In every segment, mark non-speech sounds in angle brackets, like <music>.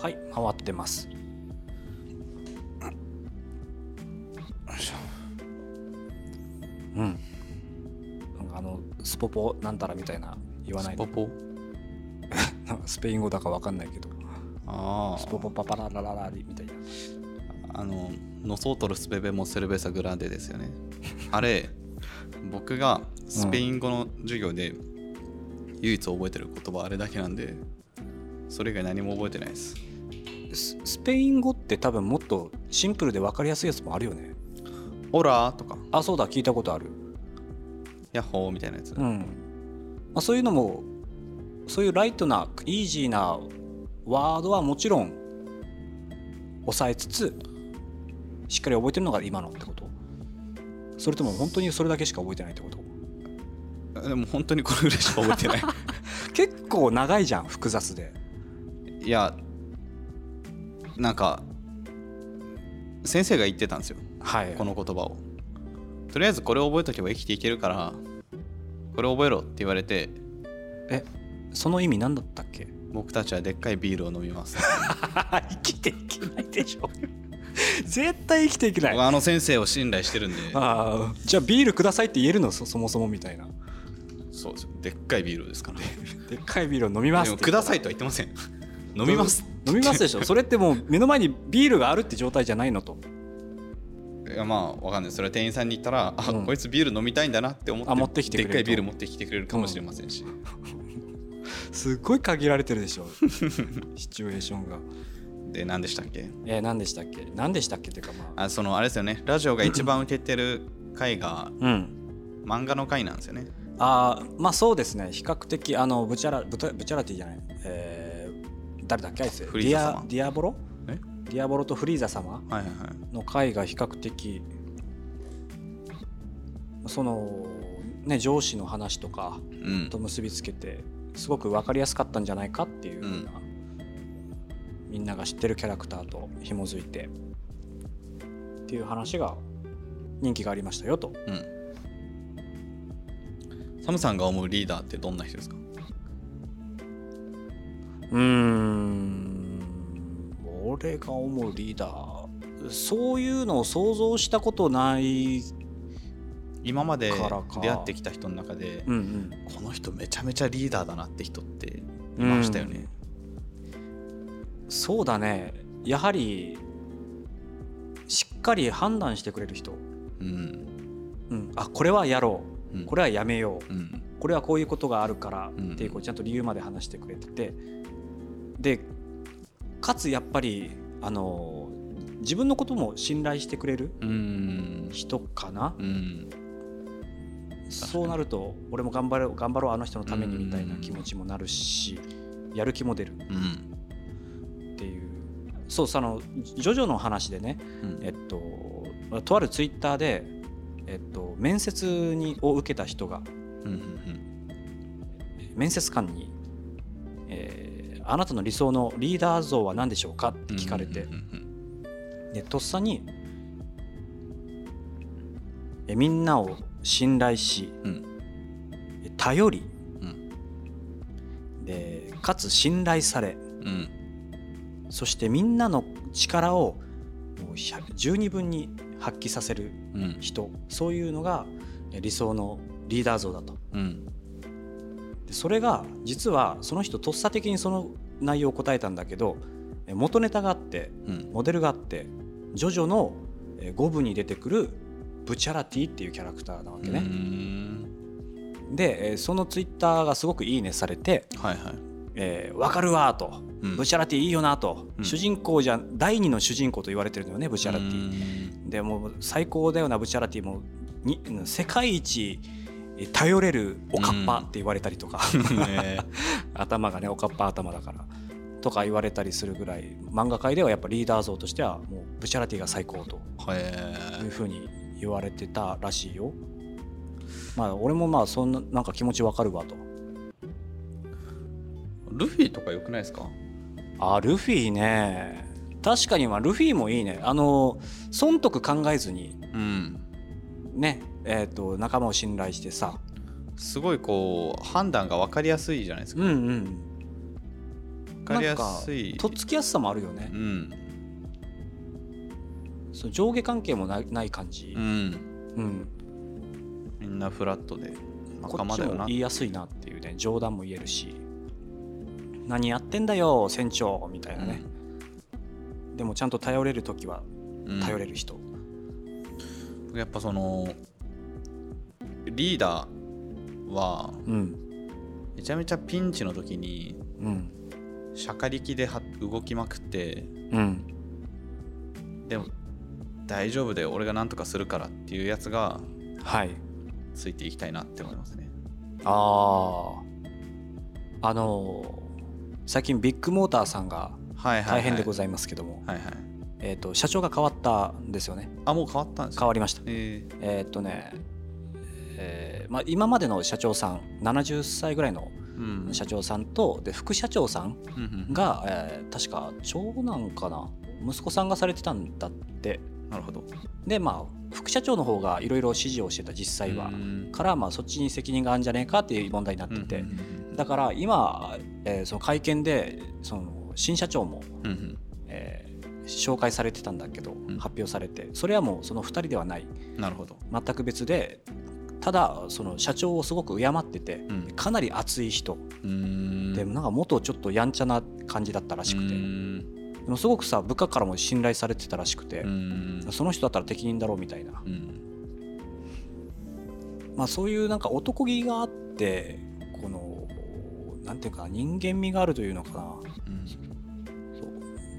はい回ってます。うん。なんかあのスポポなんたらみたいな言わないで。スポポ？<laughs> なんかスペイン語だかわかんないけど。あスポポパパララララリみたいな。ああのノソートルスペベモセルベサグランデですよね。<laughs> あれ僕がスペイン語の授業で唯一覚えてる言葉あれだけなんでそれ以外何も覚えてないですススペイン語って多分もっとシンプルで分かりやすいやつもあるよね。オラーとか。あそうだ聞いたことある。ヤッホーみたいなやつ、うん、まあ、そういうのもそういうライトなイージーなワードはもちろん抑えつつしっかり覚えてるのが今のってこと。それとも本当にそれだけしか覚えてないってこと。でも本当にこれぐらいしか覚えてない。<laughs> 結構長いじゃん複雑で。いやなんか先生が言ってたんですよ。はい。この言葉を。とりあえずこれを覚えとけば生きていけるからこれ覚えろって言われてえその意味何だったっけ？僕たちはでっかいビールを飲みます。<laughs> 生きていけないでしょ。<laughs> 絶対生きていけない。僕あの先生を信頼してるんで。ああじゃあビールくださいって言えるの？そそもそもみたいな。そうです。よでっかいビールですからでっかいビールを飲みますくださいとは言ってません。飲みます飲みますでしょ。<laughs> それってもう目の前にビールがあるって状態じゃないのと。いやまあわかんない。それは店員さんに言ったら、あうん。こいつビール飲みたいんだなって思ってあ持ってきてくれると。でっかいビール持ってきてくれるかもしれませんし、すっごい限られてるでしょ。<laughs> シチュエーションが。で何でしたっけ？えー、何でしたっけ？何でしたっけっていうかまあ。あそのあれですよね。ラジオが一番受けてる回がうん。漫画の回なんですよね。あーまあそうですね。比較的あのブチャラブチャラティじゃない。えー、誰だっけ？あいつディアディアボロ？え？ディアボロとフリーザ様？の回が比較的そのね上司の話とかうん。と結びつけてすごく分かりやすかったんじゃないかっていうふうな、うん。みんなが知ってるキャラクターと紐づいてっていう話が人気がありましたよと。うん。サムさんが思うリーダーってどんな人ですか？俺が思うリーダー。そういうのを想像したことない今まで出会ってきた人の中でうんうん。この人めちゃめちゃリーダーだなって人っていましたよね、そうだね。やはりしっかり判断してくれる人、うん。うん、あこれはやろう。ん。うこれはやめよう。うん。これはこういうことがあるからうんっていうこうちゃんと理由まで話してくれてて。でかつやっぱりあの自分のことも信頼してくれるうん。人かな？うん。そうなると俺も頑張ろう頑張ろうあの人のためにみたいな気持ちもなるしやる気も出るうん。っていう。そうそのジョジョの話でねうん。えっととあるツイッターでえっと面接にを受けた人が面接官に、えーあなたの理想のリーダー像は何でしょうか?」って聞かれて、でとっさにえみんなを信頼しうん。え頼り。うん。でかつ信頼され。うん。そしてみんなの力をもう100十二分に発揮させるうん。人。そういうのがえ理想のリーダー像だと。うんでそれが実はその人とっさ的にその内容を答えたんだけどえ元ネタがあってうん。モデルがあってジョジョのえ5部に出てくるブチャラティっていうキャラクターなわけうね。ん。でえそのツイッターがすごくいいねされてはいはい「えーわかるわ」と。うん「ブチャラティいいよな」と、うん。主人公じゃ第二の主人公と言われてるのよねブチャラティ。ィでもう最高だよなブチャラティ。もに世界一え頼れるおかっぱって言われたりとか。ね頭がねおかっぱ頭だからとか言われたりするぐらい漫画界ではやっぱリーダー像としてはもうブチャラティが最高とへいうふうに言われてたらしいよ。まあ俺もまあそんななんか気持ちわかるわと。ルフィとかよくないですか？あルフィね。確かにまあルフィもいいね。あの損得考えずにうん。ねえっ、と仲間を信頼してさ。すごいこう判断が分かりやすいじゃないですか、うんうんかりやすい。とっつきやすさもあるよね。う、ん。その上下関係もないない感じ。う、ん。うん。みんなフラットで仲間だよな。も言いやすいなっていうね冗談も言えるし。何やってんだよ船長。みたいなね、でもちゃんと頼れる時はうん。頼れる人、やっぱそのリーダーはうん。めちゃめちゃピンチの時にうん。しゃかりきでは動きまくってうん。でも大丈夫だよ俺が何とかするからっていうやつがはい。ついていきたいなって思いますね。あああのー最近ビッグモーターさんがはいはい、はい、大変でございますけども、はいはい。えー、と社長が変わったんですよね。あもう変わったんですか？変わりました。えー。えっ、とね、えーまあ、今までの社長さん70歳ぐらいのうん。社長さんとで副社長さんうんうんが、えー確か長男かな？息子さんがされてたんだって。なるほど。でまあ副社長の方がいろいろ指示をしてた実際は。うん。からまあそっちに責任があるんじゃねえかっていう問題になってて、うんうんだから今、えーその会見でその新社長も、うんうん。えー紹介されてたんだけど、ん。発表されて。それはもうその2人ではない。なるほど。全く別でただその社長をすごく敬ってて、ん。かなり熱い人、でなんか元ちょっとやんちゃな感じだったらしくて、でもすごくさ部下からも信頼されてたらしくて、その人だったら適任だろうみたいな、うん。まあ、そういうなんか男気があってこのなんていうかな人間味があるというのかな。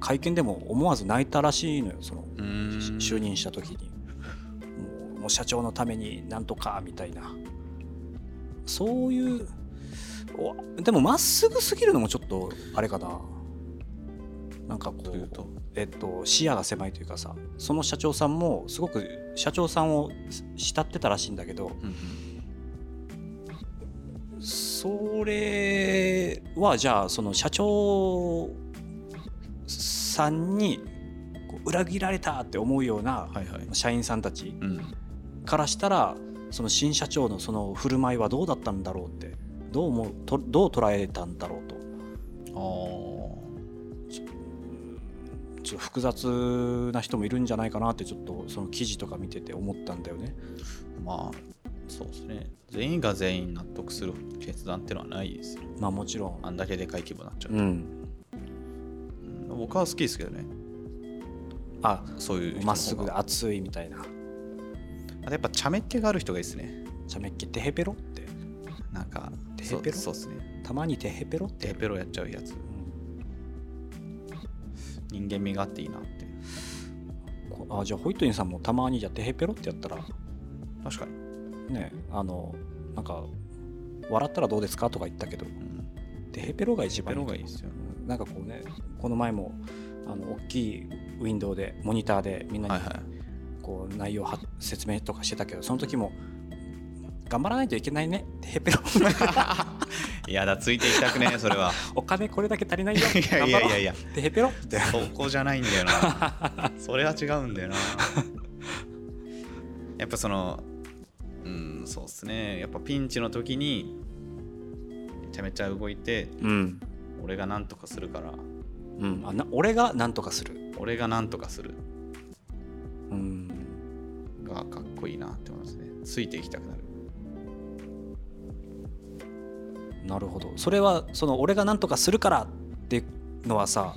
会見でも思わず泣いたらしいのよその就任した時にもう社長のためになんとかみたいな。そういうおでもまっすぐすぎるのもちょっとあれかな。なんかことういうと？えっと、視野が狭いというかさその社長さんもすごく社長さんを慕ってたらしいんだけどうんそれはじゃあその社長さんに裏切られたって思うようなはいはい。社員さんたちうんからしたらその新社長のその振る舞いはどうだったんだろうってどう思うとどう捉えたんだろうとあちょっと複雑な人もいるんじゃないかなってちょっとその記事とか見てて思ったんだよね。ーまあそうですね全員が全員納得する決断っていうのはないですよまあもちろん。あんだけでかい規模になっちゃうと、うん。うん僕は好きですけどねあそういうまっすぐ熱いみたいな。あとやっぱ茶目っ気がある人がいいですね。ちゃめっ気テヘペロって。なんかテヘペロ？そうですね。たまにテヘペロって。テヘペロやっちゃうやつ。うん人間味があっていいなって。こあじゃあホイットニーさんもたまにじゃあテヘペロってやったら。確かに、ねあのなんか笑ったらどうですかとか言ったけどうん、テヘペロが一テヘペ番いいロがいいですよ。うんなんかこうねこの前もあの大きいウィンドウでモニターでみんなにはいはいこう内容は説明とかしてたけどその時も頑張らないといけないね。テヘペロいやだついていきたくねそれは。<laughs> お金これだけ足りないよ。いやいやいやいや。テヘペロってそこじゃないんだよな。<laughs> それは違うんだよな。やっぱそのうんそうっすね。やっぱピンチの時にめちゃめちゃ動いてうん、俺が何とかするから。うん、あな俺が何とかする。俺が何とかする。うんついていきたくなる。なるほど。それはその俺が何とかするからっていうのはさ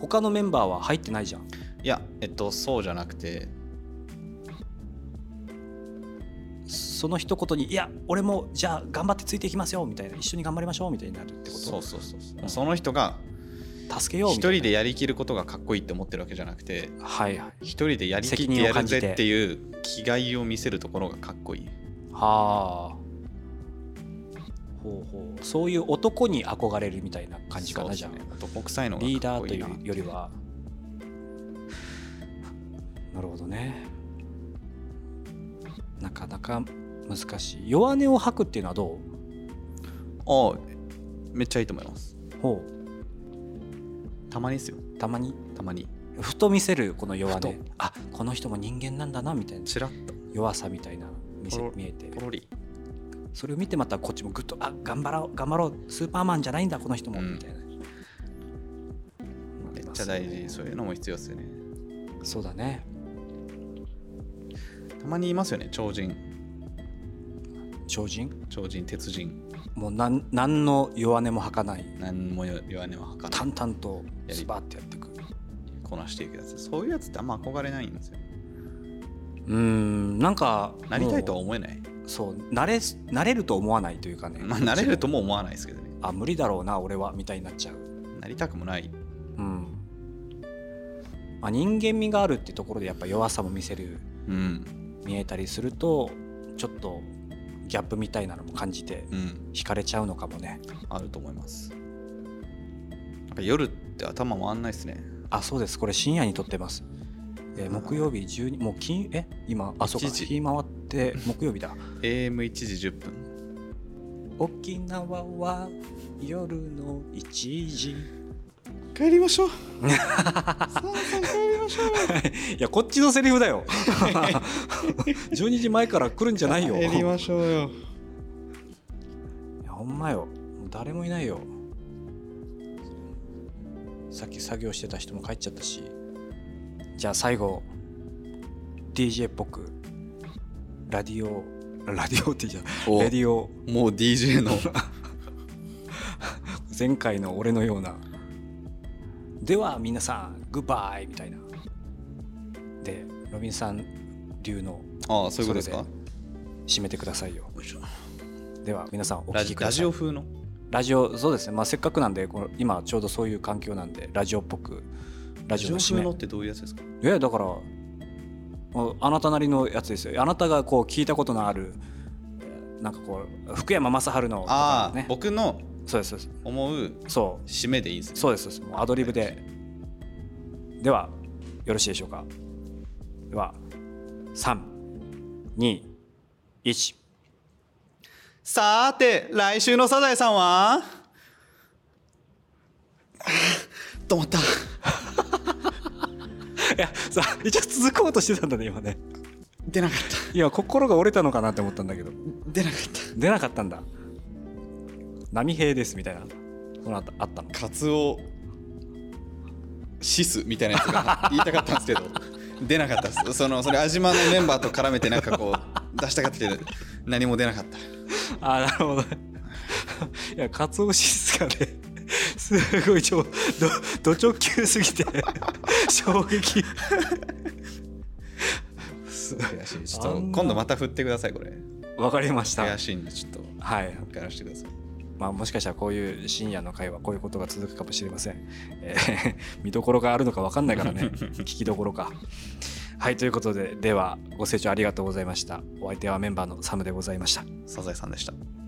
他のメンバーは入ってないじゃん。いやえっとそうじゃなくて。その一言に「いや俺もじゃあ頑張ってついていきますよ」みたいな一緒に頑張りましょうみたいになるってこそうそうそうそう。うんその人がと助けようみ一人でやりきることがかっこいいって思ってるわけじゃなくてはいはい。一人でやりきってやるぜっていう気概を見せるところがかっこいい。はあ。ほうほう。そういう男に憧れるみたいな感じかなじゃあ。男臭いのがリーダーというよりは。なるほどね。なかなか難しい。弱音を吐くっていうのはどああめっちゃいいと思います。う。ほたまにですよ。うたまに？たまに。ふと見せるこの弱音。あこの人も人間なんだなみたいなチラッと。弱さみたいな見せ見えて。ポロリ。それを見てまたこっちもぐっとあ頑張ろう頑張ろうスーパーマンじゃないんだこの人も、うん。みたいな。ちゃ大事そういうのも必要ですよね。そうだね。たまにいますよね超人超人？超人鉄人。もうなん何の弱音も吐かない。何も弱音は吐かない。淡々とスパッてやっていく。こなしていくやつ。そういうやつってあんま憧れないんですよ。うーんなんかなりたいとはも思えない。うそうなれなれると思わないというかね。まあなれるとも思わないですけどね。あ無理だろうな俺はみたいになっちゃう。なりたくもない。うん、まあ、人間味があるってところでやっぱ弱さも見せる。うん。見えたりするとちょっとギャップみたいなのも感じてうん。惹かれちゃうのかもね。あると思います。なんか夜って頭回んないですね。あそうです。これ深夜に撮ってます、えー木曜日12もう金え？今あそうか。1時。日回って <laughs> 木曜日だ。AM1 時10分。沖縄は夜の1時帰りましょう。<laughs> いやこっちのセリフだよ。<laughs> 12時前から来るんじゃないよ。帰りましょうよ。いやほんまよ。誰もいないよ。さっき作業してた人も帰っちゃったし。じゃあ最後 DJ っぽく。ラディオラディオってじゃラディオ。もう DJ の。<laughs> 前回の俺のようなでは皆さんグッバイみたいな。でロビンさん流のああそういうことですか？締めてくださいよ。では皆さんおラジラ聞きください。ジオ風の？ラジオそうですね、まあ、せっかくなんでこの今ちょうどそういう環境なんでラジオっぽくララジオジオの締め。風のってどういうやつですか？いやだからあなたなりのやつですよ。あなたがこう聞いたことのあるえーなんかこう福山雅治のね。僕のそうです思うそう。締めでいいんですね。そうですアドリブで。ではよろしいでしょうか。では321さーて来週のサザエさんは？止まった。<laughs> いやさ一応続こうとしてたんだね今ね。出なかっいや心が折れたのかなって思ったんだけど。た出なかっ出なかったんだ波平ですみたいなそのあったあったの？たカツオシスみたいなやつが言いたかったんですけど <laughs> 出なかったです。そのそれ安島のメンバーと絡めてなんかこう出したかったけど何も出なかった。あーなるほど。ね <laughs> いやカツオシスがね <laughs> すごいちょどド直球すぎて衝撃。す悔しい。ちょっと今度また振ってくださいこれ。わかりました。悔しいんでちょっとはい。もう一回やらせてくださいまあ、もしかしたらこういう深夜の会はこういうことが続くかもしれません。えー <laughs> 見どころがあるのか分かんないからね、<laughs> 聞きどころか。はい、ということで、では、ご清聴ありがとうございました。お相手はメンバーのサムでございました。サザエさんでした